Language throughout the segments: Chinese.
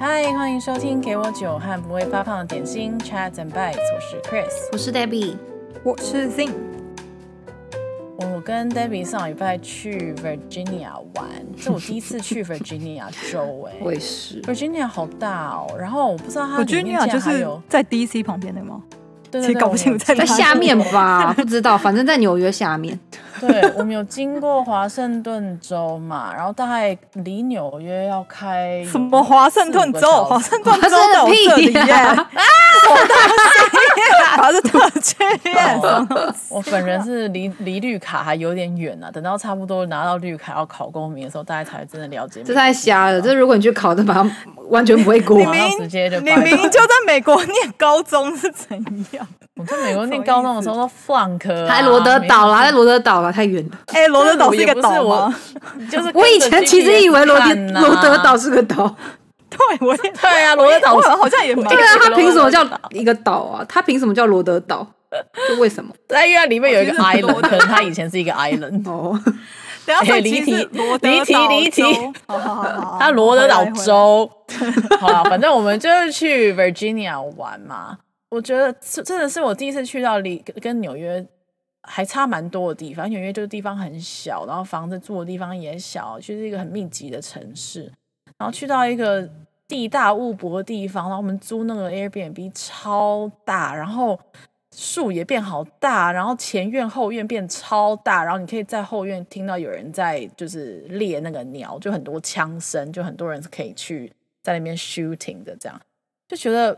嗨，欢迎收听《给我酒和不会发胖的点心》Chats and Bites，我是 Chris，我是 Debbie，我是 Zing。我跟 Debbie 上礼拜去 Virginia 玩，这我第一次去 Virginia 州，哎，我也是。Virginia 好大哦，然后我不知道它 Virginia 就是在 DC 旁边的吗？对对对，搞不清楚在在下面吧？不知道，反正在纽约下面。对，我们有经过华盛顿州嘛，然后大概离纽约要开什么华盛顿州？华盛顿州在屁呀！啊，我的天，华盛顿区。我本人是离离绿卡还有点远呢、啊，等到差不多拿到绿卡要考公民的时候，大家才真的了解。这太瞎了！这如果你去考的话，完全不会过。你明直接就你明就在美国念高中是怎样？我在美国念高中的时候都 flunk，还罗德岛啦，在罗德岛啦。太远了，哎、欸，罗德岛是一个岛吗？就是我以前其实以为罗德罗德岛是个岛，对，我也 对啊，罗德岛好像也蛮对啊，它凭什么叫一个岛啊？他凭什么叫罗德岛？就为什么？在因为里面有一个 island，可能它以前是一个 island 哦。等下离题，离题，离题。它罗德岛州，好了，反正我们就是去 Virginia 玩嘛。我觉得这真的是我第一次去到离跟纽约。还差蛮多的地方，纽约这个地方很小，然后房子住的地方也小，就是一个很密集的城市。然后去到一个地大物博的地方，然后我们租那个 Airbnb 超大，然后树也变好大，然后前院后院变超大，然后你可以在后院听到有人在就是猎那个鸟，就很多枪声，就很多人可以去在那边 shooting 的，这样就觉得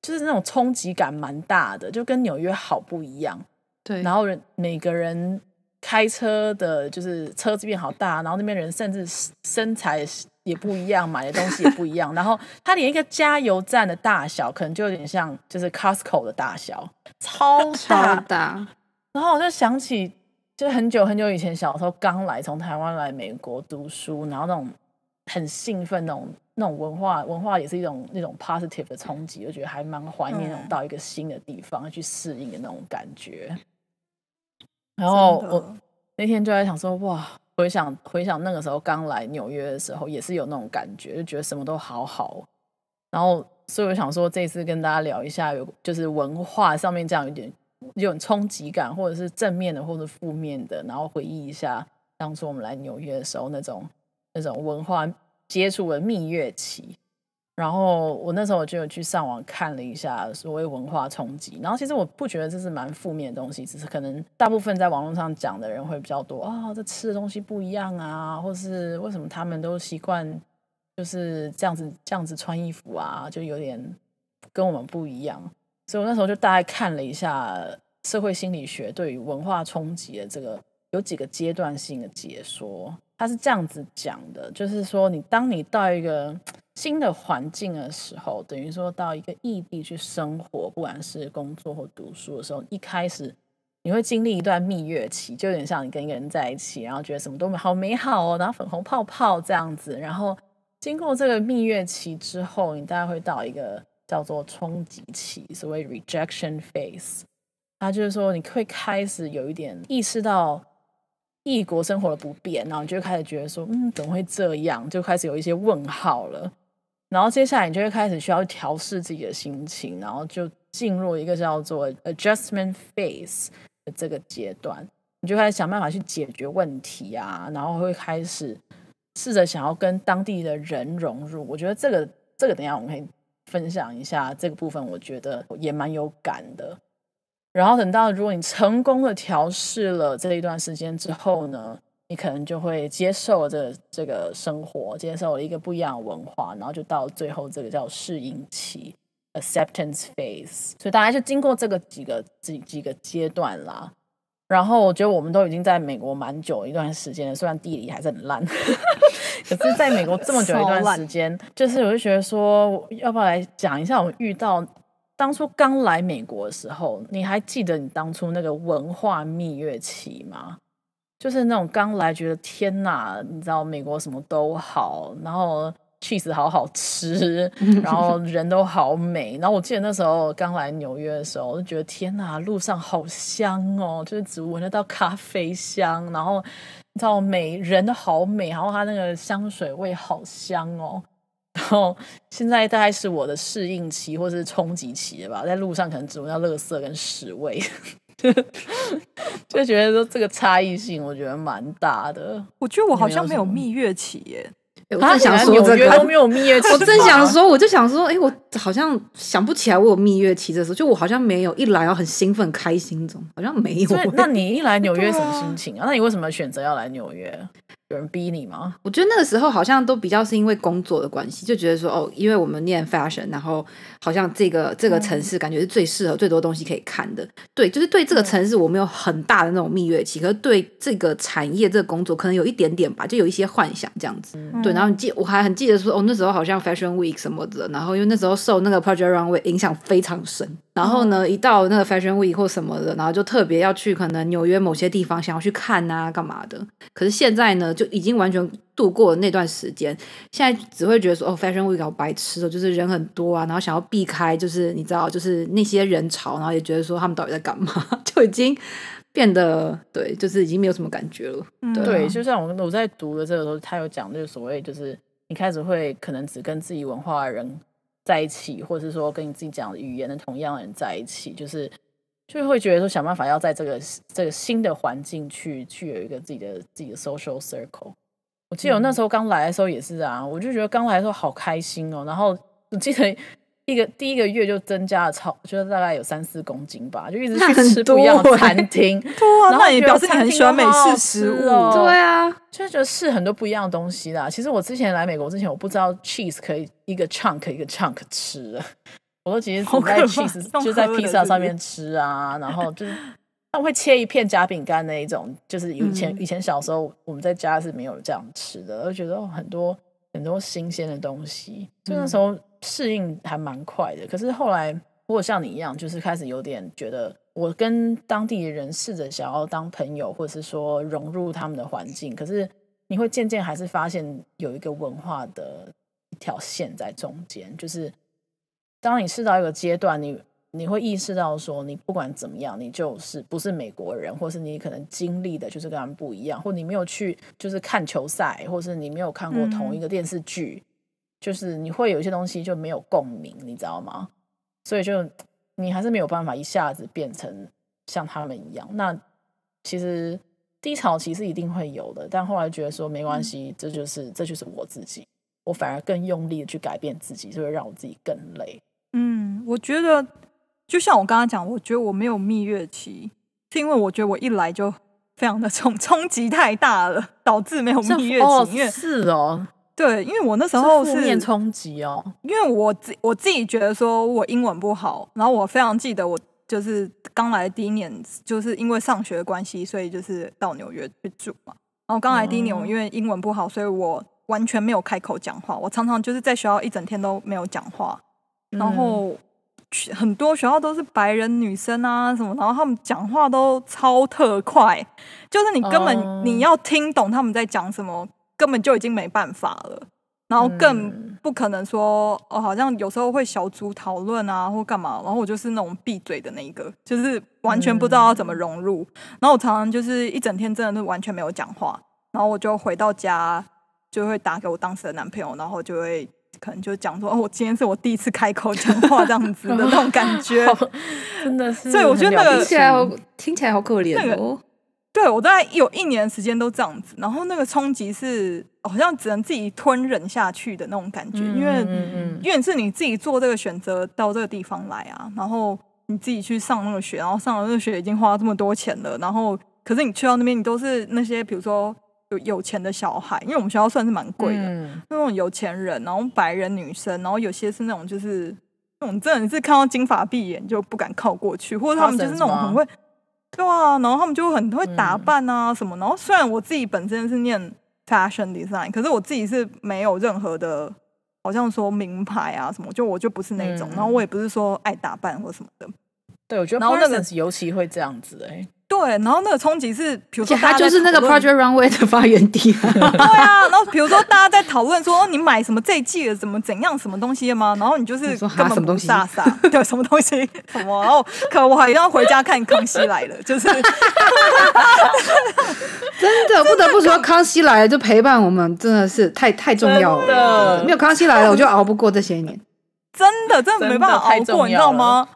就是那种冲击感蛮大的，就跟纽约好不一样。对，然后人每个人开车的，就是车子变好大，然后那边人甚至身材也不一样，买的东西也不一样。然后他连一个加油站的大小，可能就有点像就是 Costco 的大小，超大。超大。然后我就想起，就很久很久以前，小时候刚来从台湾来美国读书，然后那种很兴奋那种那种文化文化也是一种那种 positive 的冲击，我觉得还蛮怀念那种到一个新的地方去适应的那种感觉。然后我那天就在想说，哇，回想回想那个时候刚来纽约的时候，也是有那种感觉，就觉得什么都好好。然后，所以我想说，这次跟大家聊一下，有就是文化上面这样有点有点冲击感，或者是正面的，或者负面的，然后回忆一下当初我们来纽约的时候那种那种文化接触的蜜月期。然后我那时候我就有去上网看了一下所谓文化冲击，然后其实我不觉得这是蛮负面的东西，只是可能大部分在网络上讲的人会比较多啊、这吃的东西不一样啊，或是为什么他们都习惯就是这样子这样子穿衣服啊，就有点跟我们不一样。所以我那时候就大概看了一下社会心理学对于文化冲击的这个有几个阶段性的解说，他是这样子讲的，就是说你当你到一个新的环境的时候，等于说到一个异地去生活，不管是工作或读书的时候，一开始你会经历一段蜜月期，就有点像你跟一个人在一起，然后觉得什么都好美好哦，然后粉红泡泡这样子。然后经过这个蜜月期之后，你大概会到一个叫做冲击期，所谓 rejection phase。他就是说你会开始有一点意识到异国生活的不便，然后你就开始觉得说，嗯，怎么会这样？就开始有一些问号了。然后接下来你就会开始需要调试自己的心情，然后就进入一个叫做 adjustment phase 的这个阶段，你就开始想办法去解决问题啊，然后会开始试着想要跟当地的人融入。我觉得这个这个等下我们可以分享一下这个部分，我觉得也蛮有感的。然后等到如果你成功的调试了这一段时间之后呢，你可能就会接受这这个生活，接受了一个不一样的文化，然后就到最后这个叫适应期 （acceptance phase）。所以大家就经过这个几个几几个阶段啦。然后我觉得我们都已经在美国蛮久一段时间了，虽然地理还是很烂，可是在美国这么久一段时间，就是我就觉得说，要不要来讲一下我们遇到当初刚来美国的时候？你还记得你当初那个文化蜜月期吗？就是那种刚来觉得天哪，你知道美国什么都好，然后 cheese 好好吃，然后 人都好美。然后我记得那时候刚来纽约的时候，我就觉得天哪，路上好香哦，就是只闻得到咖啡香，然后你知道美人都好美，然后它那个香水味好香哦。然后现在大概是我的适应期或是冲击期了吧，在路上可能只闻到垃圾跟屎味，就觉得说这个差异性我觉得蛮大的。我觉得我好像没有蜜月期耶。我正想说这个，都没有蜜月期。我正想说，我就想说，哎，我好像想不起来我有蜜月期的时候，就我好像没有一来要很兴奋开心这种，好像没有。那你一来纽约什么心情啊？那你为什么选择要来纽约？有人逼你吗？我觉得那个时候好像都比较是因为工作的关系，就觉得说哦，因为我们念 fashion，然后好像这个这个城市感觉是最适合最多东西可以看的。对，就是对这个城市我没有很大的那种蜜月期，可是对这个产业这个工作可能有一点点吧，就有一些幻想这样子。对，然后你记我还很记得说哦，那时候好像 fashion week 什么的，然后因为那时候受那个 project runway 影响非常深，然后呢一到那个 fashion week 或什么的，然后就特别要去可能纽约某些地方想要去看啊干嘛的。可是现在呢？就已经完全度过了那段时间，现在只会觉得说哦，Fashion Week 好白痴的，就是人很多啊，然后想要避开，就是你知道，就是那些人潮，然后也觉得说他们到底在干嘛，就已经变得对，就是已经没有什么感觉了。对，就像我我在读的这个时候，他有讲就是所谓就是你开始会可能只跟自己文化的人在一起，或者是说跟你自己讲的语言的同样的人在一起，就是。就会觉得说，想办法要在这个这个新的环境去去有一个自己的自己的 social circle。我记得我那时候刚来的时候也是啊，我就觉得刚来的时候好开心哦。然后我记得一个第一个月就增加了超，就是大概有三四公斤吧，就一直去吃不一样的餐厅。对啊，那也表示你很喜欢美式食物哦。对啊，就是觉得试很多不一样的东西啦。其实我之前来美国之前，我不知道 cheese 可以一个 chunk 一个 chunk 吃的。我说其实只在 cheese 就在披萨上面吃啊，然后就是他们会切一片夹饼干那一种，就是以前、嗯、以前小时候我们在家是没有这样吃的，我觉得很多很多新鲜的东西，就那时候适应还蛮快的。可是后来，如果像你一样，就是开始有点觉得，我跟当地的人试着想要当朋友，或者是说融入他们的环境，可是你会渐渐还是发现有一个文化的一条线在中间，就是。当你试到一个阶段，你你会意识到说，你不管怎么样，你就是不是美国人，或是你可能经历的就是跟他们不一样，或你没有去就是看球赛，或是你没有看过同一个电视剧，嗯、就是你会有一些东西就没有共鸣，你知道吗？所以就你还是没有办法一下子变成像他们一样。那其实低潮期是一定会有的，但后来觉得说没关系，这就是这就是我自己，我反而更用力的去改变自己，就会让我自己更累。嗯，我觉得就像我刚刚讲，我觉得我没有蜜月期，是因为我觉得我一来就非常的冲冲击太大了，导致没有蜜月期。哦、因为是哦，对，因为我那时候是负面冲击哦，因为我自我自己觉得说我英文不好，然后我非常记得我就是刚来的第一年，就是因为上学的关系，所以就是到纽约去住嘛。然后刚来第一年，我因为英文不好，所以我完全没有开口讲话，我常常就是在学校一整天都没有讲话。然后很多学校都是白人女生啊什么，然后他们讲话都超特快，就是你根本你要听懂他们在讲什么，根本就已经没办法了。然后更不可能说哦，好像有时候会小组讨论啊或干嘛，然后我就是那种闭嘴的那一个，就是完全不知道要怎么融入。然后我常常就是一整天真的是完全没有讲话，然后我就回到家就会打给我当时的男朋友，然后就会。可能就讲说哦，我今天是我第一次开口讲话这样子的那种感觉，真的是。所以我觉得那个听起来好，听起来好可怜哦。那个、对我大概有一年时间都这样子，然后那个冲击是好像只能自己吞忍下去的那种感觉，因为嗯因为是你自己做这个选择到这个地方来啊，然后你自己去上那个学，然后上了那个学已经花了这么多钱了，然后可是你去到那边，你都是那些比如说。有有钱的小孩，因为我们学校算是蛮贵的，嗯、那种有钱人，然后白人女生，然后有些是那种就是那种真的是看到金发碧眼就不敢靠过去，或者他们就是那种很会，对啊，然后他们就很会打扮啊什么，嗯、然后虽然我自己本身是念 fashion design，可是我自己是没有任何的，好像说名牌啊什么，就我就不是那种，嗯、然后我也不是说爱打扮或什么的。对，我觉得 Parsons 尤其会这样子哎、欸。对，然后那个冲击是，比如说它就是那个 Project Runway 的发源地。对啊，然后比如说大家在讨论说，你买什么这一季的怎么怎样什么东西吗？然后你就是根本不傻傻，对，什么东西什么，然后可我还要回家看《康熙来了》，就是 真的不得不说，《康熙来了》就陪伴我们，真的是太太重要了。的没有《康熙来了》，我就熬不过这些年。真的，真的没办法熬过，你知道吗？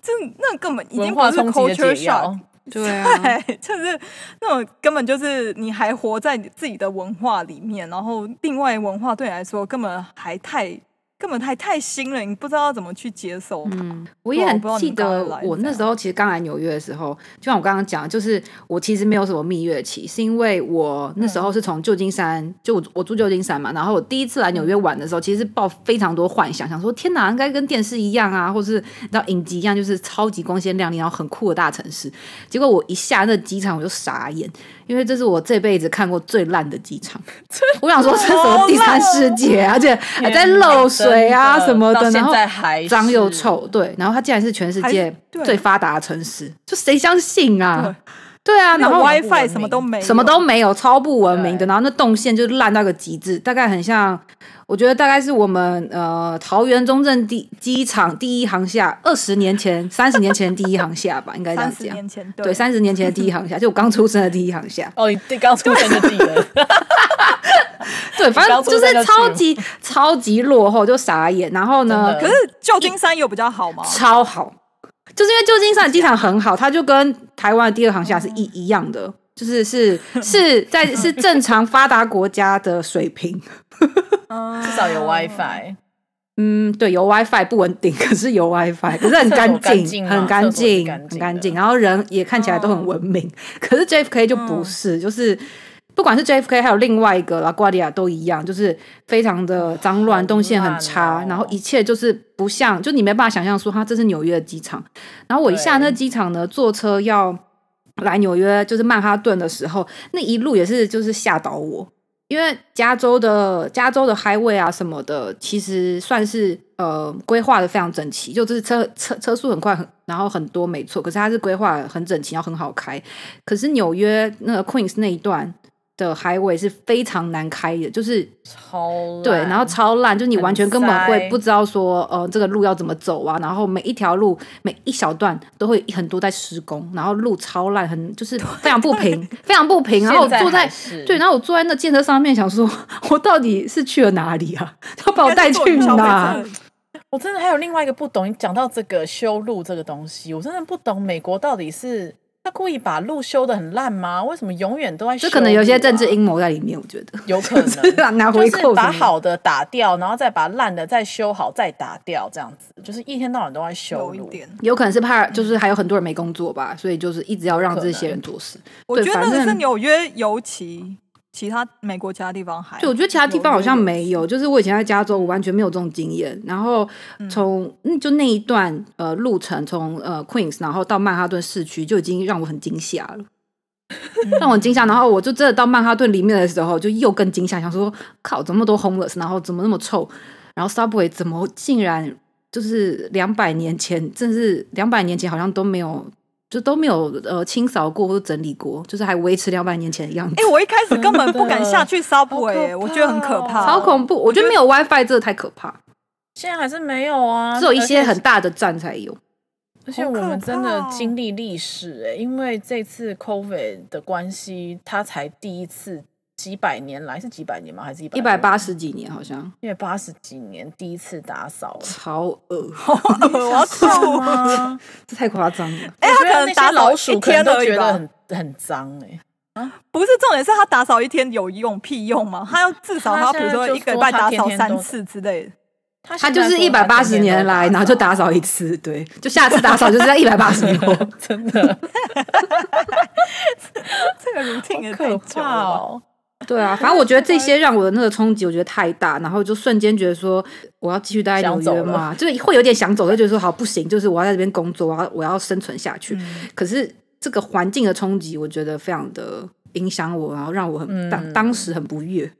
这那根本已经不是 culture shock。对啊，对，就是那种根本就是你还活在自己的文化里面，然后另外文化对你来说根本还太。根本太太新了，你不知道怎么去接受。嗯，我也很记得我那时候其实刚来纽约的时候，就像我刚刚讲，就是我其实没有什么蜜月期，是因为我那时候是从旧金山，嗯、就我我住旧金山嘛，然后我第一次来纽约玩的时候，其实是抱非常多幻想，想说天哪，应该跟电视一样啊，或是你知道影集一样，就是超级光鲜亮丽，然后很酷的大城市。结果我一下那机场，我就傻眼。因为这是我这辈子看过最烂的机场，我想说这是什么第三世界，而且还在漏水啊什么的，然后脏又臭，对，然后它竟然是全世界最发达的城市，就谁相信啊？对。啊，然后 WiFi 什么都没，什么都没有，超不文明的，然后那动线就烂到个极致，大概很像。我觉得大概是我们呃桃园中正第机场第一航厦二十年前、三十年前第一航厦吧，应该这样讲。三十年前，对，三十年前的第一航厦，就我刚出生的第一航厦。哦，对，刚出生的第一个。对，反正就是超级超级落后，就傻眼。然后呢？可是旧金山有比较好吗？超好，就是因为旧金山的机场很好，它就跟台湾的第二航厦是一一样的。就是是是在是正常发达国家的水平，至少有 WiFi。嗯，对，有 WiFi 不稳定，可是有 WiFi，可是很干净，很干净，很干净。然后人也看起来都很文明。可是 JFK 就不是，就是不管是 JFK 还有另外一个 LaGuardia 都一样，就是非常的脏乱，动线很差，然后一切就是不像，就你没办法想象说它这是纽约的机场。然后我一下那机场呢，坐车要。来纽约就是曼哈顿的时候，那一路也是就是吓倒我，因为加州的加州的 highway 啊什么的，其实算是呃规划的非常整齐，就是车车车速很快很，然后很多没错，可是它是规划很整齐，然后很好开。可是纽约那个 Queens 那一段。的 highway 是非常难开的，就是超对，然后超烂，就你完全根本会不知道说，呃，这个路要怎么走啊？然后每一条路每一小段都会很多在施工，然后路超烂，很就是非常不平，非常不平。然后我坐在对，然后我坐在那建车上面，想说 我到底是去了哪里啊？他把我带去哪？我真的还有另外一个不懂，你讲到这个修路这个东西，我真的不懂美国到底是。他故意把路修的很烂吗？为什么永远都在修？这可能有些政治阴谋在里面，我觉得有可能 拿回扣，把好的打掉，然后再把烂的再修好，再打掉，这样子就是一天到晚都在修路。有可能是怕，就是还有很多人没工作吧，所以就是一直要让这些人做事。我觉得那个是纽约尤其。其他美国其他地方还，就我觉得其他地方好像没有，就是我以前在加州，我完全没有这种经验。然后从嗯，就那一段呃路程，从呃 Queens 然后到曼哈顿市区，就已经让我很惊吓了，让我很惊吓。然后我就真的到曼哈顿里面的时候，就又更惊吓，想说靠，怎么那么多 homeless，然后怎么那么臭，然后 Subway 怎么竟然就是两百年前，真是两百年前好像都没有。就都没有呃清扫过或者整理过，就是还维持两百年前的样子。哎、欸，我一开始根本不敢下去 Subway，、欸、我觉得很可怕，超恐怖。我觉得没有 WiFi 这个太可怕。现在还是没有啊，只有一些很大的站才有。而且我们真的经历历史哎、欸，因为这次 COVID 的关系，它才第一次。几百年来是几百年吗？还是一百一百八十几年？好像一百八十几年第一次打扫，超恶，我要吐吗？这太夸张了。哎、欸，他可能打扫一天都觉得很很脏哎、欸。啊，不是重点是他打扫一天有用屁用吗？他要至少他要比如说一个礼拜打扫三次之类的。他，他就是一百八十年来，然后就打扫一次，对，就下次打扫就是在一百八十年后，真的。这个 routine 也可怕哦。对啊，反正我觉得这些让我的那个冲击，我觉得太大，然后就瞬间觉得说，我要继续待在纽约嘛，就是会有点想走，就觉得说好不行，就是我要在这边工作，我要我要生存下去。嗯、可是这个环境的冲击，我觉得非常的影响我，然后让我很、嗯、当当时很不悦。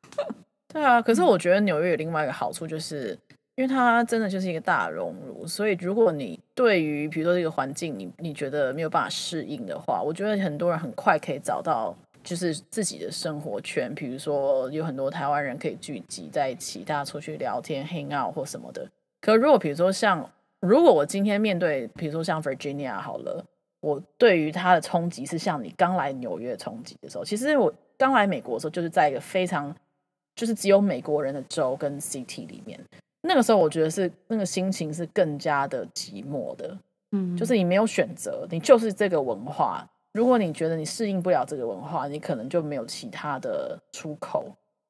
对啊，可是我觉得纽约有另外一个好处，就是因为它真的就是一个大熔炉，所以如果你对于比如说这个环境，你你觉得没有办法适应的话，我觉得很多人很快可以找到就是自己的生活圈，比如说有很多台湾人可以聚集在一起，大家出去聊天、hang out 或什么的。可如果比如说像如果我今天面对比如说像 Virginia 好了，我对于它的冲击是像你刚来纽约冲击的时候，其实我刚来美国的时候就是在一个非常就是只有美国人的州跟 city 里面。那个时候，我觉得是那个心情是更加的寂寞的，嗯，就是你没有选择，你就是这个文化。如果你觉得你适应不了这个文化，你可能就没有其他的出口。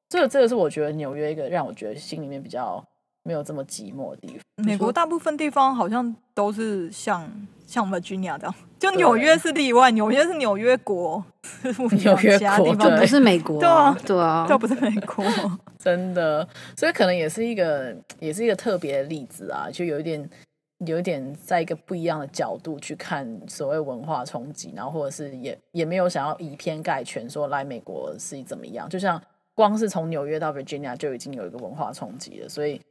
这个，这个是我觉得纽约一个让我觉得心里面比较没有这么寂寞的地方。美国大部分地方好像都是像像 Virginia 这样，就纽约是例外，纽约是纽约国，纽约国都不是美国，对啊，对啊，都不是美国。真的，所以可能也是一个，也是一个特别的例子啊，就有一点，有一点在一个不一样的角度去看所谓文化冲击，然后或者是也也没有想要以偏概全说来美国是怎么样，就像光是从纽约到 Virginia 就已经有一个文化冲击了，所以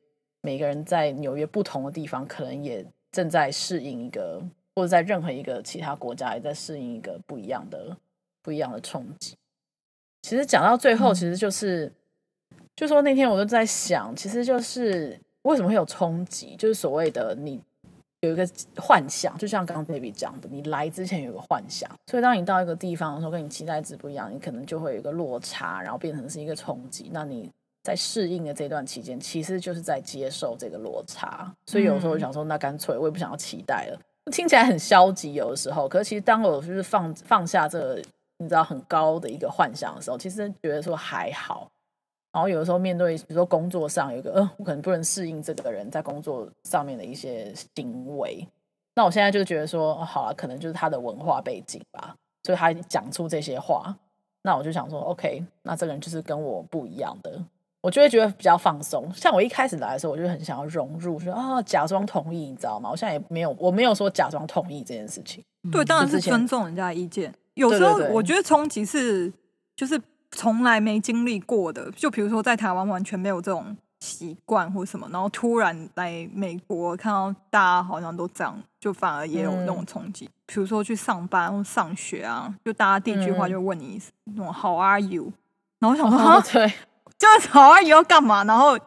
每个人在纽约不同的地方，可能也正在适应一个，或者在任何一个其他国家也在适应一个不一样的不一样的冲击。其实讲到最后，其实就是。嗯就说那天我就在想，其实就是为什么会有冲击，就是所谓的你有一个幻想，就像刚刚 Baby 讲的，你来之前有个幻想，所以当你到一个地方的时候，跟你期待值不一样，你可能就会有一个落差，然后变成是一个冲击。那你在适应的这段期间，其实就是在接受这个落差。所以有时候我想说，那干脆我也不想要期待了，听起来很消极，有的时候。可是其实当我就是放放下这个你知道很高的一个幻想的时候，其实觉得说还好。然后有的时候面对，比如说工作上有一个，呃，我可能不能适应这个人在工作上面的一些行为。那我现在就觉得说，好啊，可能就是他的文化背景吧，所以他讲出这些话。那我就想说，OK，那这个人就是跟我不一样的，我就会觉得比较放松。像我一开始来的时候，我就很想要融入，说啊，假装同意，你知道吗？我现在也没有，我没有说假装同意这件事情。对，当然是尊重人家的意见。有时候我觉得冲击是就是。从来没经历过的，就比如说在台湾完全没有这种习惯或什么，然后突然来美国看到大家好像都这样，就反而也有那种冲击。嗯、比如说去上班或上学啊，就大家第一句话就问你那种 How are you？然后我想说，哦、对，就是 How are you 要干嘛？然后。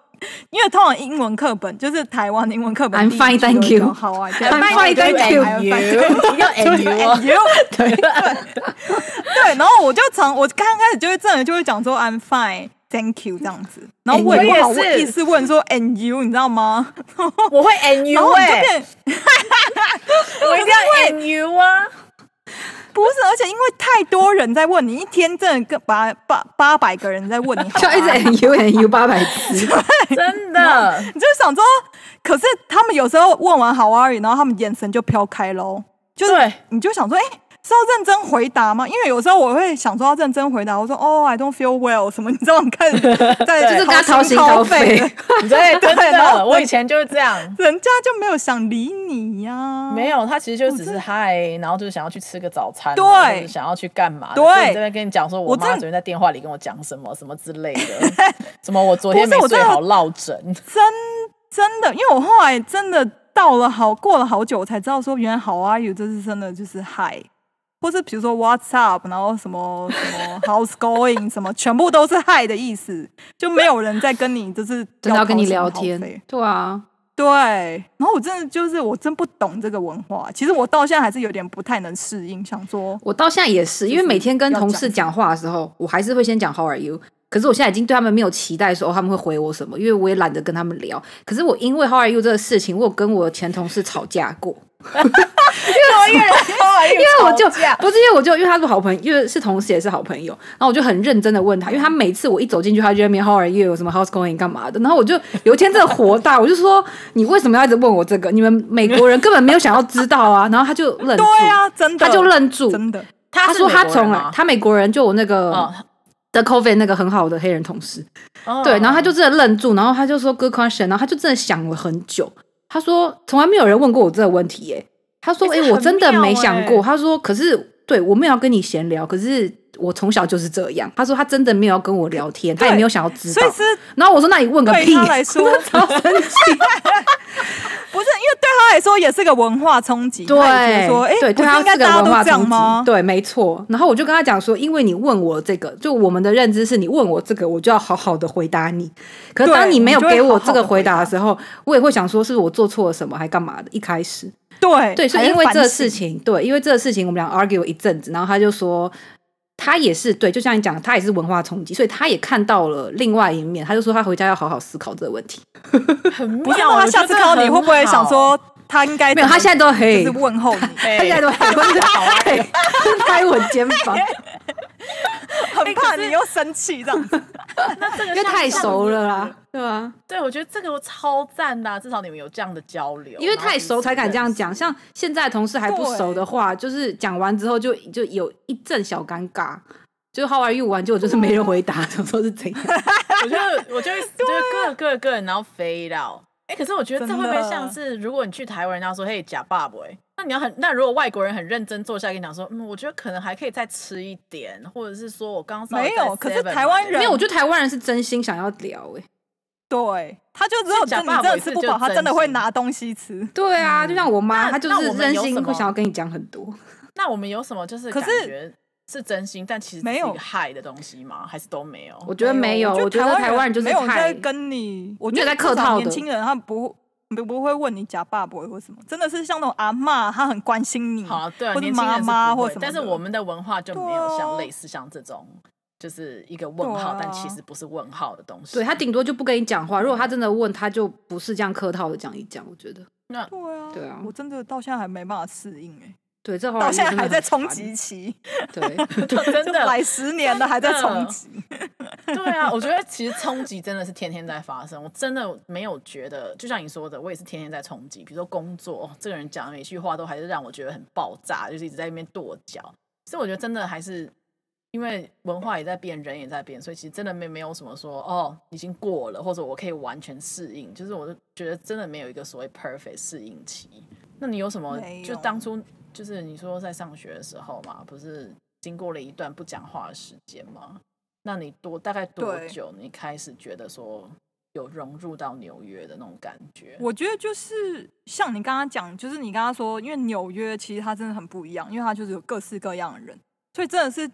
因为通常英文课本就是台湾的英文课本，I'm fine, thank you。好啊，I'm fine, thank you。要 and you，对对对。然后我就常，我刚开始就会这样，就会讲说 I'm fine, thank you 这样子。然后我也不好意思问说 and you，你知道吗？我会 and you 哎，我一定要 and you 啊。不是，而且因为太多人在问你，一天真的跟八八八百个人在问你，就一直 and you and you 八百次，真的，你就想说，可是他们有时候问完 How are you，然后他们眼神就飘开喽，就是你就想说，哎、欸。是要认真回答吗？因为有时候我会想说要认真回答，我说哦，I don't feel well 什么，你知道，开始 在就是跟他掏心掏肺，对对 对，然后我以前就是这样，人家就没有想理你呀、啊，没有，他其实就只是嗨，然后就是想要去吃个早餐，对，想要去干嘛？对，这边跟你讲说，我妈昨天在电话里跟我讲什么什么之类的，什么我昨天没睡好落枕，真真的，因为我后来真的到了好过了好久，我才知道说原来 How are you 这是真的就是嗨。或是比如说 What's up，然后什么什么 How's going，什么全部都是 Hi 的意思，就没有人在跟你就是真的要跟你聊天。对啊，对。然后我真的就是我真不懂这个文化，其实我到现在还是有点不太能适应。想说，我到现在也是，因为每天跟同事讲话的时候，我还是会先讲 How are you。可是我现在已经对他们没有期待说他们会回我什么，因为我也懒得跟他们聊。可是我因为 How are you 这个事情，我有跟我前同事吵架过。因为因为因为我就不是因为我就因为他是好朋友，因为是同事也是好朋友，然后我就很认真的问他，因为他每次我一走进去，他就在那边 How are you？什么 House going？干嘛的？然后我就有一天真的火大，我就说你为什么要一直问我这个？你们美国人根本没有想要知道啊！然后他就愣住，对啊，真的，他就愣住，真的。他说他从来他美国人就我那个的 COVID 那个很好的黑人同事，对，然后他就真的愣住，然后他就说 Good question，然后他就真的想了很久。他说：“从来没有人问过我这个问题耶。”他说：“哎、欸，我真的没想过。欸”他说：“可是，对我没有要跟你闲聊，可是我从小就是这样。他说他真的没有跟我聊天，他也没有想要知道。所以是，然后我说那你问个屁，对他来说 超生气。不是，因为对他来说也是个文化冲击。对，说哎，对，对他是个文化冲击。对，没错。然后我就跟他讲说，因为你问我这个，就我们的认知是你问我这个，我就要好好的回答你。可是当你没有给我这个回答的时候，我，我也会想说，是我做错了什么，还干嘛的？一开始。对对，所以因为这个事情，对，因为这个事情，我们俩 argue 一阵子，然后他就说，他也是对，就像你讲，他也是文化冲击，所以他也看到了另外一面，他就说他回家要好好思考这个问题。不是他下次看到你会不会想说他应该没有？他现在都黑，就是问候你，他现在都黑，黑，拍 我肩膀，很怕你又生气这样子。那这个因为太熟了啦。对啊，对，我觉得这个超赞的，至少你们有这样的交流。因为太熟才敢这样讲，像现在同事还不熟的话，就是讲完之后就就有一阵小尴尬，就 How are you 完，结果就是没人回答，就说是怎样。我觉得，我觉得，就是各个个人然后飞到。哎，可是我觉得这会不会像是，如果你去台湾，人家说嘿假爸爸，那你要很，那如果外国人很认真坐下来跟你讲说，嗯，我觉得可能还可以再吃一点，或者是说我刚刚没有，可是台湾人没有，我觉得台湾人是真心想要聊，哎。对，他就只有真你真的吃不饱，他真的会拿东西吃。对啊，就像我妈，她就是真心会想要跟你讲很多。那我们有什么就是感觉是真心，但其实没有害的东西吗？还是都没有？我觉得没有，我觉得台湾人就是没有在跟你，我觉得在客套年轻人他不不不会问你假爸爸或什么，真的是像那种阿嬷，他很关心你。好，对，或者妈妈或什么。但是我们的文化就没有像类似像这种。就是一个问号，啊、但其实不是问号的东西。对，他顶多就不跟你讲话。如果他真的问，他就不是这样客套的讲一讲。我觉得，那对啊，对啊，我真的到现在还没办法适应哎、欸。对，这到现在还在冲击期。对 真的来十年了还在冲击。对啊，我觉得其实冲击真的是天天在发生。我真的没有觉得，就像你说的，我也是天天在冲击。比如说工作，这个人讲的每句话都还是让我觉得很爆炸，就是一直在那边跺脚。所以我觉得真的还是。因为文化也在变，人也在变，所以其实真的没没有什么说哦，已经过了，或者我可以完全适应。就是我就觉得真的没有一个所谓 perfect 适应期。那你有什么？就当初就是你说在上学的时候嘛，不是经过了一段不讲话的时间吗？那你多大概多久你开始觉得说有融入到纽约的那种感觉？我觉得就是像你刚刚讲，就是你刚刚说，因为纽约其实它真的很不一样，因为它就是有各式各样的人，所以真的是。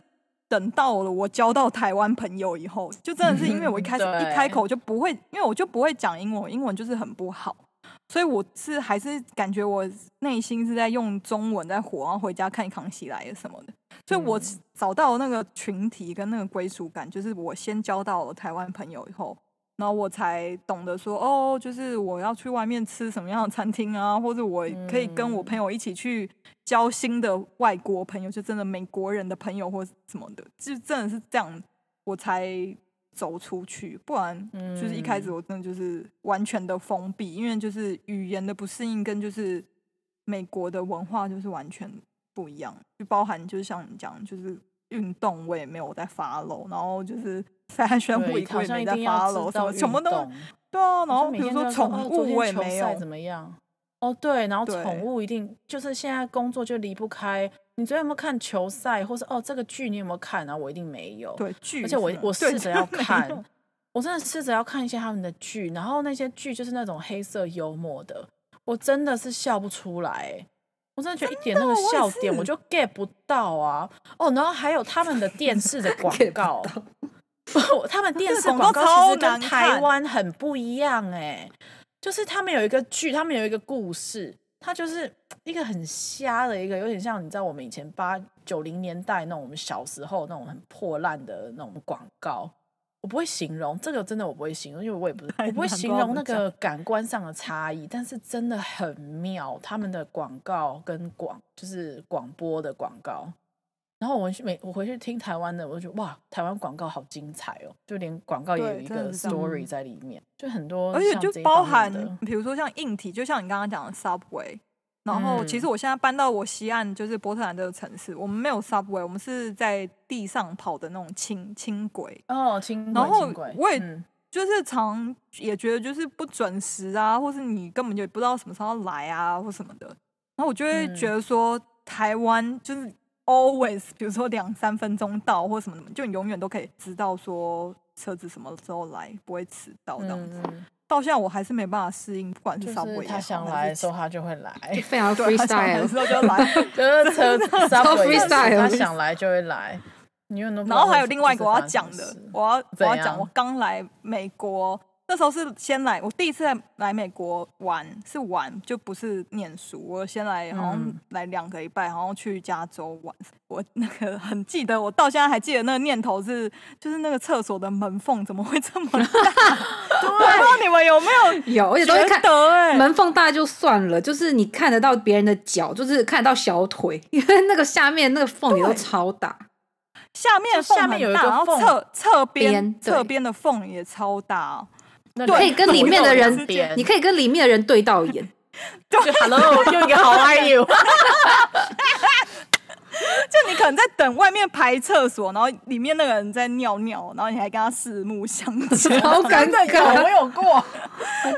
等到了我交到台湾朋友以后，就真的是因为我一开始一开口就不会，因为我就不会讲英文，英文就是很不好，所以我是还是感觉我内心是在用中文在活，然后回家看康熙来了什么的，所以我找到那个群体跟那个归属感，就是我先交到了台湾朋友以后。然后我才懂得说，哦，就是我要去外面吃什么样的餐厅啊，或者我可以跟我朋友一起去交新的外国朋友，就真的美国人的朋友或什么的，就真的是这样，我才走出去。不然，就是一开始我真的就是完全的封闭，因为就是语言的不适应跟就是美国的文化就是完全不一样，就包含就是像你讲，就是运动我也没有在 follow，然后就是。fashion week 我也没在 follow，什么什么都对啊，然后比如说宠物我也没有怎么样哦，对，然后宠物一定就是现在工作就离不开。你昨天有没有看球赛，或是哦这个剧你有没有看？然后我一定没有，对剧，而且我我试着要看，我真的试着要看一些他们的剧，然后那些剧就是那种黑色幽默的，我真的是笑不出来，我真的觉得一点那个笑点我就 get 不到啊，哦，然后还有他们的电视的广告。他们电视广告其实跟台湾很不一样哎，就是他们有一个剧，他们有一个故事，它就是一个很瞎的一个，有点像你知道我们以前八九零年代那种我们小时候那种很破烂的那种广告，我不会形容这个，真的我不会形容，因为我也不是 我不会形容那个感官上的差异，但是真的很妙，他们的广告跟广就是广播的广告。然后我去每我回去听台湾的，我就觉得哇，台湾广告好精彩哦，就连广告也有一个 story 在里面，就很多，而且就包含比如说像硬体，就像你刚刚讲的 subway。然后其实我现在搬到我西岸，就是波特兰这个城市，我们没有 subway，我们是在地上跑的那种轻轻轨哦，轻轨。然后我也就是常也觉得就是不准时啊，或是你根本就不知道什么时候要来啊，或什么的。然后我就会觉得说，台湾就是。always，比如说两三分钟到或什么什么，就你永远都可以知道说车子什么时候来，不会迟到这样子。嗯、到现在我还是没办法适应，不管是 Subway 他想来的时候他就会来，非常 freestyle 的时候就来，就是车 freestyle，他想来就会来。然后还有另外一个我要讲的，我要我要讲，我刚来美国。那时候是先来，我第一次来来美国玩是玩，就不是念书。我先来，好像来两个礼拜，然后去加州玩。我那个很记得，我到现在还记得那个念头是，就是那个厕所的门缝怎么会这么大？对，不知道你们有没有有？而且都会看得门缝大就算了，就是你看得到别人的脚，就是看得到小腿，因为那个下面那个缝也都超大。下面下面有一个缝，侧侧边侧边的缝也超大。对，可以跟里面的人，你可以跟里面的人对到眼。就 Hello，用一个 How are you？就你可能在等外面排厕所，然后里面那个人在尿尿，然后你还跟他四目相接，好尴尬。我有过，好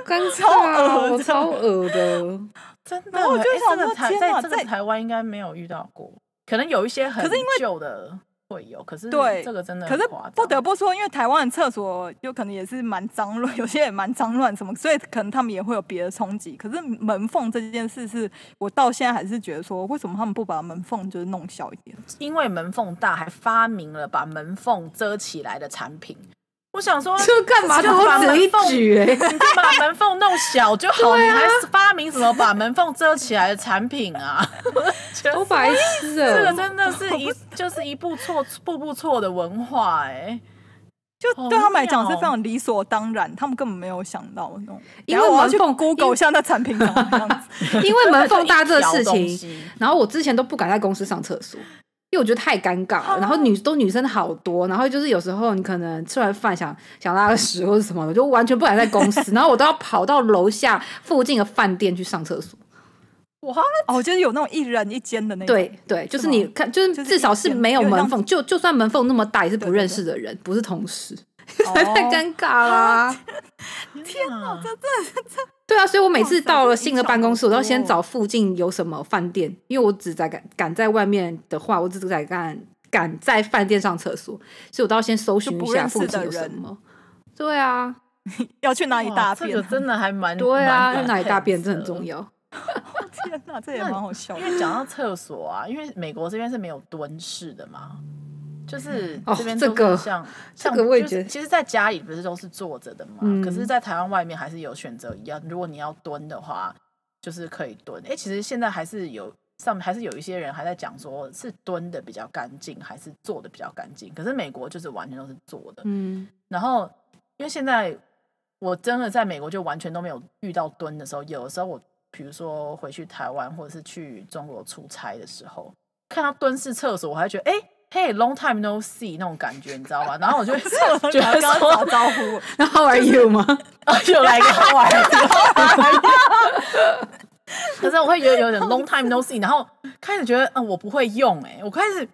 尴尬，我超恶的，真的。我就想说，台在这个台湾应该没有遇到过，可能有一些很旧的。会有，可是对这个真的，可是不得不说，因为台湾的厕所有可能也是蛮脏乱，有些也蛮脏乱什么，所以可能他们也会有别的冲击。可是门缝这件事，是我到现在还是觉得说，为什么他们不把门缝就是弄小一点？因为门缝大，还发明了把门缝遮起来的产品。我想说，这干嘛？就把门缝，你就把门缝弄小就好，你还发明什么把门缝遮起来的产品啊？都白痴啊！这个真的是一就是一步错步步错的文化哎，就对他们来讲是非常理所当然，他们根本没有想到那种。因为门缝 Google 像那产品长什么样子？因为门缝大这事情，然后我之前都不敢在公司上厕所。因为我觉得太尴尬了，然后女都女生好多，然后就是有时候你可能吃完饭想想拉个屎或者什么的，就完全不敢在公司，然后我都要跑到楼下附近的饭店去上厕所。哇哦，就是有那种一人一间的那种。对对，就是你看，就是至少是没有门缝，就就算门缝那么大，也是不认识的人，不是同事，太尴尬啦！天哪，这这这。对啊，所以我每次到了新的办公室，我都要先找附近有什么饭店，因为我只在敢敢在外面的话，我只在敢敢在饭店上厕所，所以我都要先搜寻一下附近有什么。对啊，要去哪里大便？这个真的还蛮对啊，去哪里大便这很重要。天哪，这也蛮好笑。因为讲到厕所啊，因为美国这边是没有蹲式的嘛。就是这边这个像这个我也觉得，其实，在家里不是都是坐着的嘛？可是，在台湾外面还是有选择一样。如果你要蹲的话，就是可以蹲。哎，其实现在还是有上面还是有一些人还在讲说，是蹲的比较干净，还是坐的比较干净。可是美国就是完全都是坐的。嗯。然后，因为现在我真的在美国就完全都没有遇到蹲的时候。有的时候我比如说回去台湾或者是去中国出差的时候，看到蹲式厕所，我还觉得哎。嘿、hey，long time no see 那种感觉，你知道吗？然后我就 觉得刚刚打招呼，那 How are you 吗？又来一个 How are you？可是我会觉得有点 long time no see，然后开始觉得嗯，我不会用哎、欸，我开始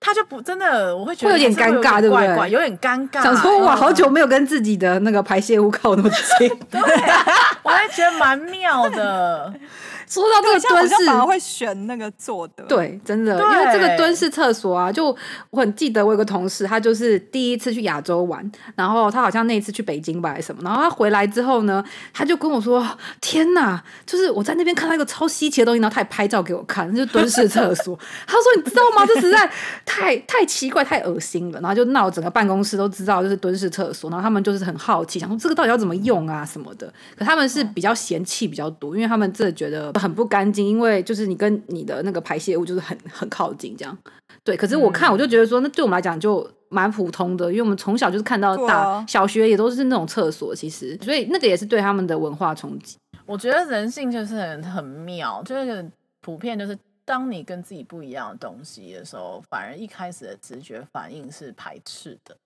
他就不真的，我会觉得会有点尴尬，对不对？有点尴尬，想说哇，好久没有跟自己的那个排泄物靠那么近，对，我还觉得蛮妙的。说到这个蹲式，反而会选那个坐的。对，真的，因为这个蹲式厕所啊，就我很记得，我有个同事，他就是第一次去亚洲玩，然后他好像那一次去北京吧，还是什么，然后他回来之后呢，他就跟我说：“天哪，就是我在那边看到一个超稀奇的东西，然后他也拍照给我看，就是蹲式厕所。”他说：“你知道吗？这实在太太奇怪，太恶心了。”然后就闹整个办公室都知道，就是蹲式厕所，然后他们就是很好奇，想说这个到底要怎么用啊什么的。可他们是比较嫌弃比较多，因为他们真的觉得。很不干净，因为就是你跟你的那个排泄物就是很很靠近这样，对。可是我看我就觉得说，那对我们来讲就蛮普通的，因为我们从小就是看到大，啊、小学也都是那种厕所，其实，所以那个也是对他们的文化冲击。我觉得人性就是很很妙，就是普遍就是当你跟自己不一样的东西的时候，反而一开始的直觉反应是排斥的。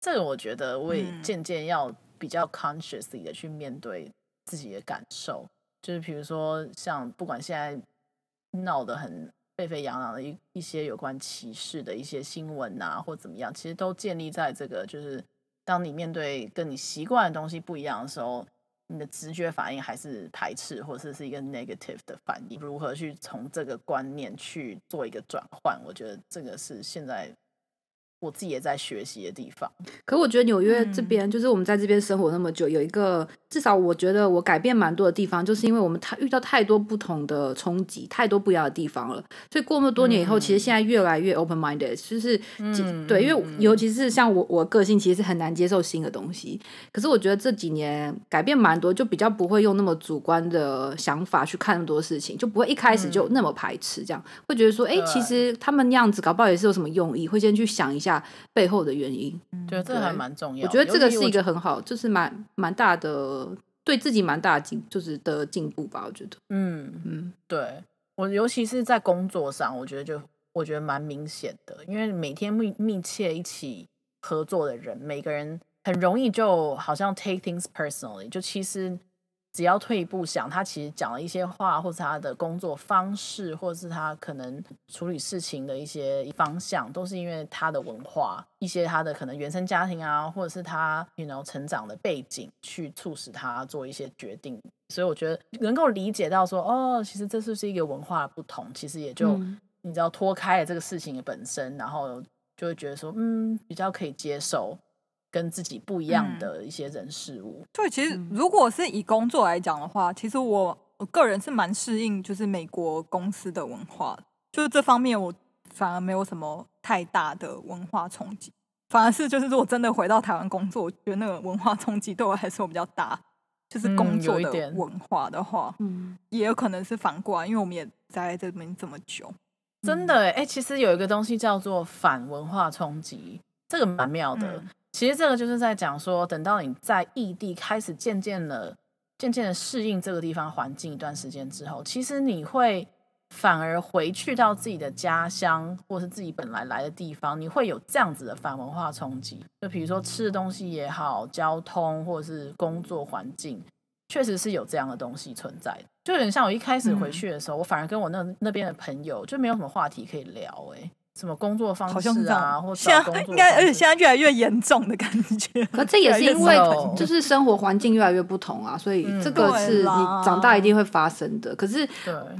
这个我觉得我也渐渐要比较 consciously 的去面对自己的感受。就是比如说，像不管现在闹得很沸沸扬扬的一一些有关歧视的一些新闻啊，或怎么样，其实都建立在这个，就是当你面对跟你习惯的东西不一样的时候，你的直觉反应还是排斥，或者是一个 negative 的反应，如何去从这个观念去做一个转换？我觉得这个是现在。我自己也在学习的地方，可我觉得纽约这边、嗯、就是我们在这边生活那么久，有一个至少我觉得我改变蛮多的地方，就是因为我们太遇到太多不同的冲击，太多不一样的地方了。所以过那么多年以后，嗯、其实现在越来越 open minded，就是、嗯、对，因为尤其是像我我个性其实是很难接受新的东西。可是我觉得这几年改变蛮多，就比较不会用那么主观的想法去看那么多事情，就不会一开始就那么排斥，这样、嗯、会觉得说，哎、欸，其实他们那样子搞不好也是有什么用意，会先去想一下。背后的原因，对，这还蛮重要。我觉得这个是一个很好，就是蛮蛮大的，对自己蛮大的进，就是的进步吧。我觉得，嗯嗯，对我尤其是在工作上，我觉得就我觉得蛮明显的，因为每天密密切一起合作的人，每个人很容易就好像 take things personally，就其实。只要退一步想，他其实讲了一些话，或是他的工作方式，或者是他可能处理事情的一些方向，都是因为他的文化，一些他的可能原生家庭啊，或者是他 you know 成长的背景，去促使他做一些决定。所以我觉得能够理解到说，哦，其实这是是一个文化不同，其实也就、嗯、你知道脱开了这个事情的本身，然后就会觉得说，嗯，比较可以接受。跟自己不一样的一些人事物。嗯、对，其实如果是以工作来讲的话，其实我我个人是蛮适应，就是美国公司的文化，就是这方面我反而没有什么太大的文化冲击。反而是就是如果真的回到台湾工作，我觉得那个文化冲击对我来说比较大。就是工作的文化的话，嗯，也有可能是反过来，因为我们也在这边这么久。真的哎、欸，其实有一个东西叫做反文化冲击，这个蛮妙的。嗯其实这个就是在讲说，等到你在异地开始渐渐的、渐渐的适应这个地方环境一段时间之后，其实你会反而回去到自己的家乡，或是自己本来来的地方，你会有这样子的反文化冲击。就比如说吃的东西也好，交通或者是工作环境，确实是有这样的东西存在的。就有点像我一开始回去的时候，嗯、我反而跟我那那边的朋友就没有什么话题可以聊、欸，哎。什么工作方式啊，或者现在应该，而且现在越来越严重的感觉。可这也是因为就是生活环境越来越不同啊，所以这个是你长大一定会发生的。可是，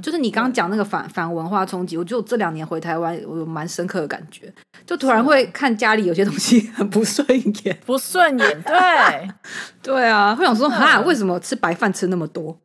就是你刚刚讲那个反反文化冲击，我就这两年回台湾，我有蛮深刻的感觉，就突然会看家里有些东西很不顺眼，不顺眼，对，对啊，会想说哈，为什么吃白饭吃那么多？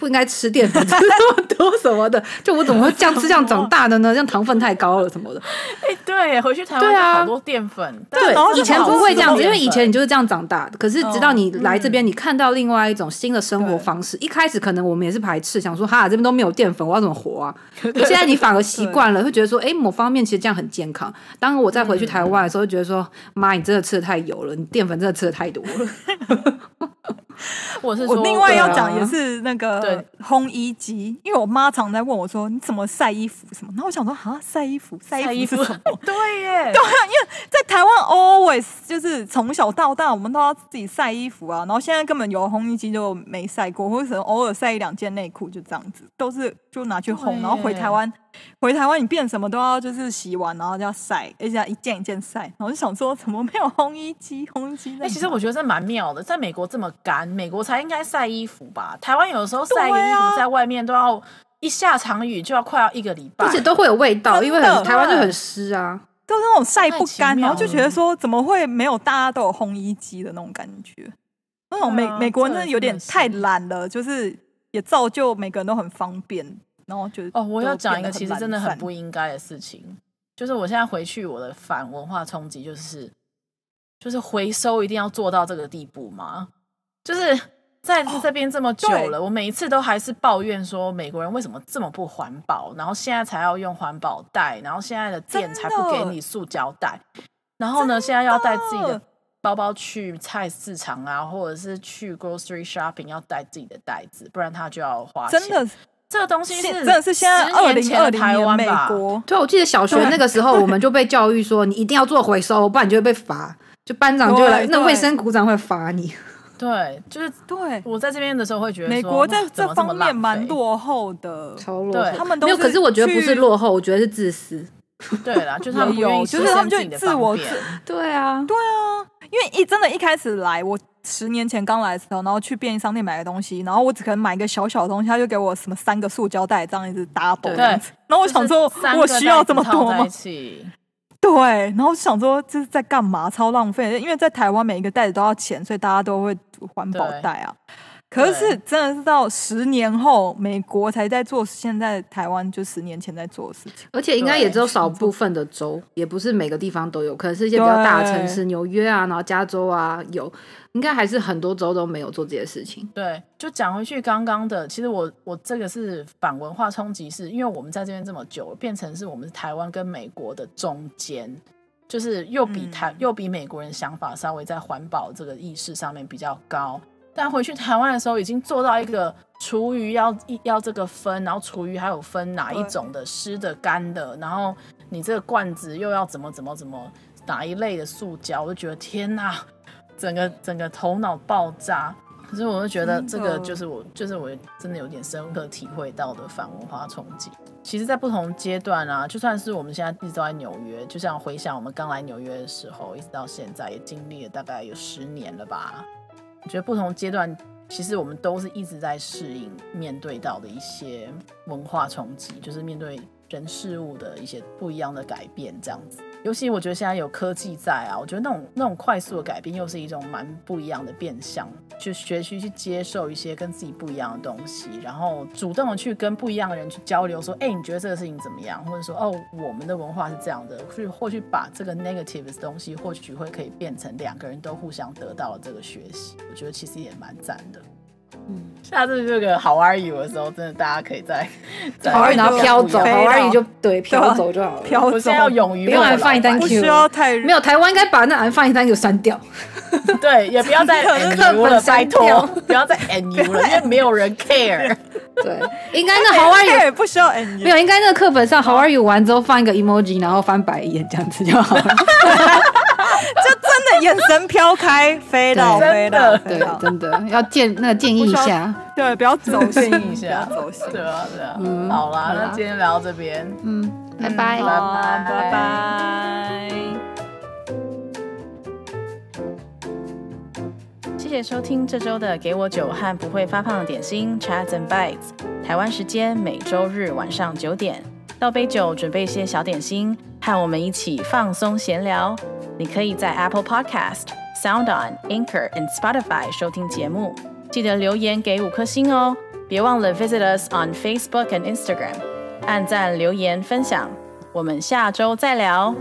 不应该吃淀粉吃那么多什么的，就我怎么会这样吃这样长大的呢？这样糖分太高了什么的。哎，对，回去台湾好多淀粉。对，以前不会这样子，因为以前你就是这样长大的。可是直到你来这边，你看到另外一种新的生活方式。一开始可能我们也是排斥，想说哈，这边都没有淀粉，我要怎么活啊？可现在你反而习惯了，会觉得说，哎，某方面其实这样很健康。当我再回去台湾的时候，就觉得说，妈，你真的吃的太油了，你淀粉真的吃的太多了。我是我另外要讲也是那个烘衣机，因为我妈常在问我说，你怎么晒衣服什么？然后我想说啊，晒衣服晒衣服是什么？对耶，对啊，因为在台湾 always 就是从小到大我们都要自己晒衣服啊，然后现在根本有烘衣机就没晒过，或者偶尔晒一两件内裤就这样子，都是就拿去烘，然后回台湾。回台湾，你变什么都要就是洗完，然后就要晒，而且要一件一件晒。然后就想说，怎么没有烘衣机？烘衣机？哎、欸，其实我觉得这蛮妙的，在美国这么干，美国才应该晒衣服吧？台湾有的时候晒衣服在外面都要一下场雨就要快要一个礼拜，而且都会有味道，因为很台湾就很湿啊，都是那种晒不干，然后就觉得说，怎么会没有大家都有烘衣机的那种感觉？那种美、啊、美国人真的有点太懒了，就是也造就每个人都很方便。然后就哦，我要讲一个其实真的很不应该的事情，就是我现在回去，我的反文化冲击就是，就是回收一定要做到这个地步吗？就是在这边这么久了，哦、我每一次都还是抱怨说美国人为什么这么不环保，然后现在才要用环保袋，然后现在的店才不给你塑胶袋，然后呢，现在要带自己的包包去菜市场啊，或者是去 grocery shopping 要带自己的袋子，不然他就要花钱。真的。这个东西是真的是现在二零二零年美国，对，我记得小学那个时候，我们就被教育说，你一定要做回收，不然你就会被罚。就班长就来，那卫生股长会罚你。对，就是对。我在这边的时候会觉得，美国在这方面蛮落后的，超落后。他们都没有，可是我觉得不是落后，我觉得是自私。对啦，就是他们不愿意就是他们就自我自我方便对啊，因为一真的，一开始来，我十年前刚来的时候，然后去便利商店买个东西，然后我只可能买一个小小的东西，他就给我什么三个塑胶袋，这样一直 double 对这样子。然后我想说我需要这么多吗 对，然后想说这是在干嘛？超浪费，因为在台湾每一个袋子都要钱，所以大家都会环保袋啊。可是是真的是到十年后，美国才在做现在台湾就十年前在做的事情。而且应该也只有少部分的州，也不是每个地方都有，可能是一些比较大的城市，纽约啊，然后加州啊有，应该还是很多州都没有做这些事情。对，就讲回去刚刚的，其实我我这个是反文化冲击，是因为我们在这边这么久，变成是我们是台湾跟美国的中间，就是又比台、嗯、又比美国人想法稍微在环保这个意识上面比较高。但回去台湾的时候，已经做到一个厨余要要这个分，然后厨余还有分哪一种的湿的干的，然后你这个罐子又要怎么怎么怎么哪一类的塑胶，我就觉得天哪，整个整个头脑爆炸。可是我就觉得这个就是我就是我真的有点深刻体会到的反文化冲击。其实，在不同阶段啊，就算是我们现在一直都在纽约，就像回想我们刚来纽约的时候，一直到现在也经历了大概有十年了吧。我觉得不同阶段，其实我们都是一直在适应面对到的一些文化冲击，就是面对人事物的一些不一样的改变，这样子。尤其我觉得现在有科技在啊，我觉得那种那种快速的改变，又是一种蛮不一样的变相，去学习去接受一些跟自己不一样的东西，然后主动的去跟不一样的人去交流，说，哎，你觉得这个事情怎么样？或者说，哦，我们的文化是这样的，去或许把这个 negative 的东西，或许会可以变成两个人都互相得到了这个学习。我觉得其实也蛮赞的。嗯，下次这个 How are you 的时候，真的大家可以在 好 are you 然后飘走，How are you 就对飘走就好了。飘走，我现在要勇于不用 I'm fine thank you，不需要太没有台湾应该把那 I'm fine thank you 删掉。对，也不要再 and you 了，拜托，不要再 and you 了，因为没有人 care。对，应该那 How are you 也不需要 and you，没有，应该那个课本上 How are you 完之后放一个 emoji，然后翻白眼这样子就好了。就真的眼神飘开，飞到飞到，对，真的要建那个建议一下，对，不要走心一下，走心，对啊，对啊，嗯，好啦，那今天聊到这边，嗯，拜拜，拜拜，拜拜。谢谢收听这周的《给我酒和不会发胖的点心》Chats and Bites，台湾时间每周日晚上九点，倒杯酒，准备一些小点心，和我们一起放松闲聊。你可以在 Apple Podcast、SoundOn、Anchor and Spotify 收听节目，记得留言给五颗星哦。别忘了 visit us on Facebook and Instagram，按赞、留言、分享。我们下周再聊。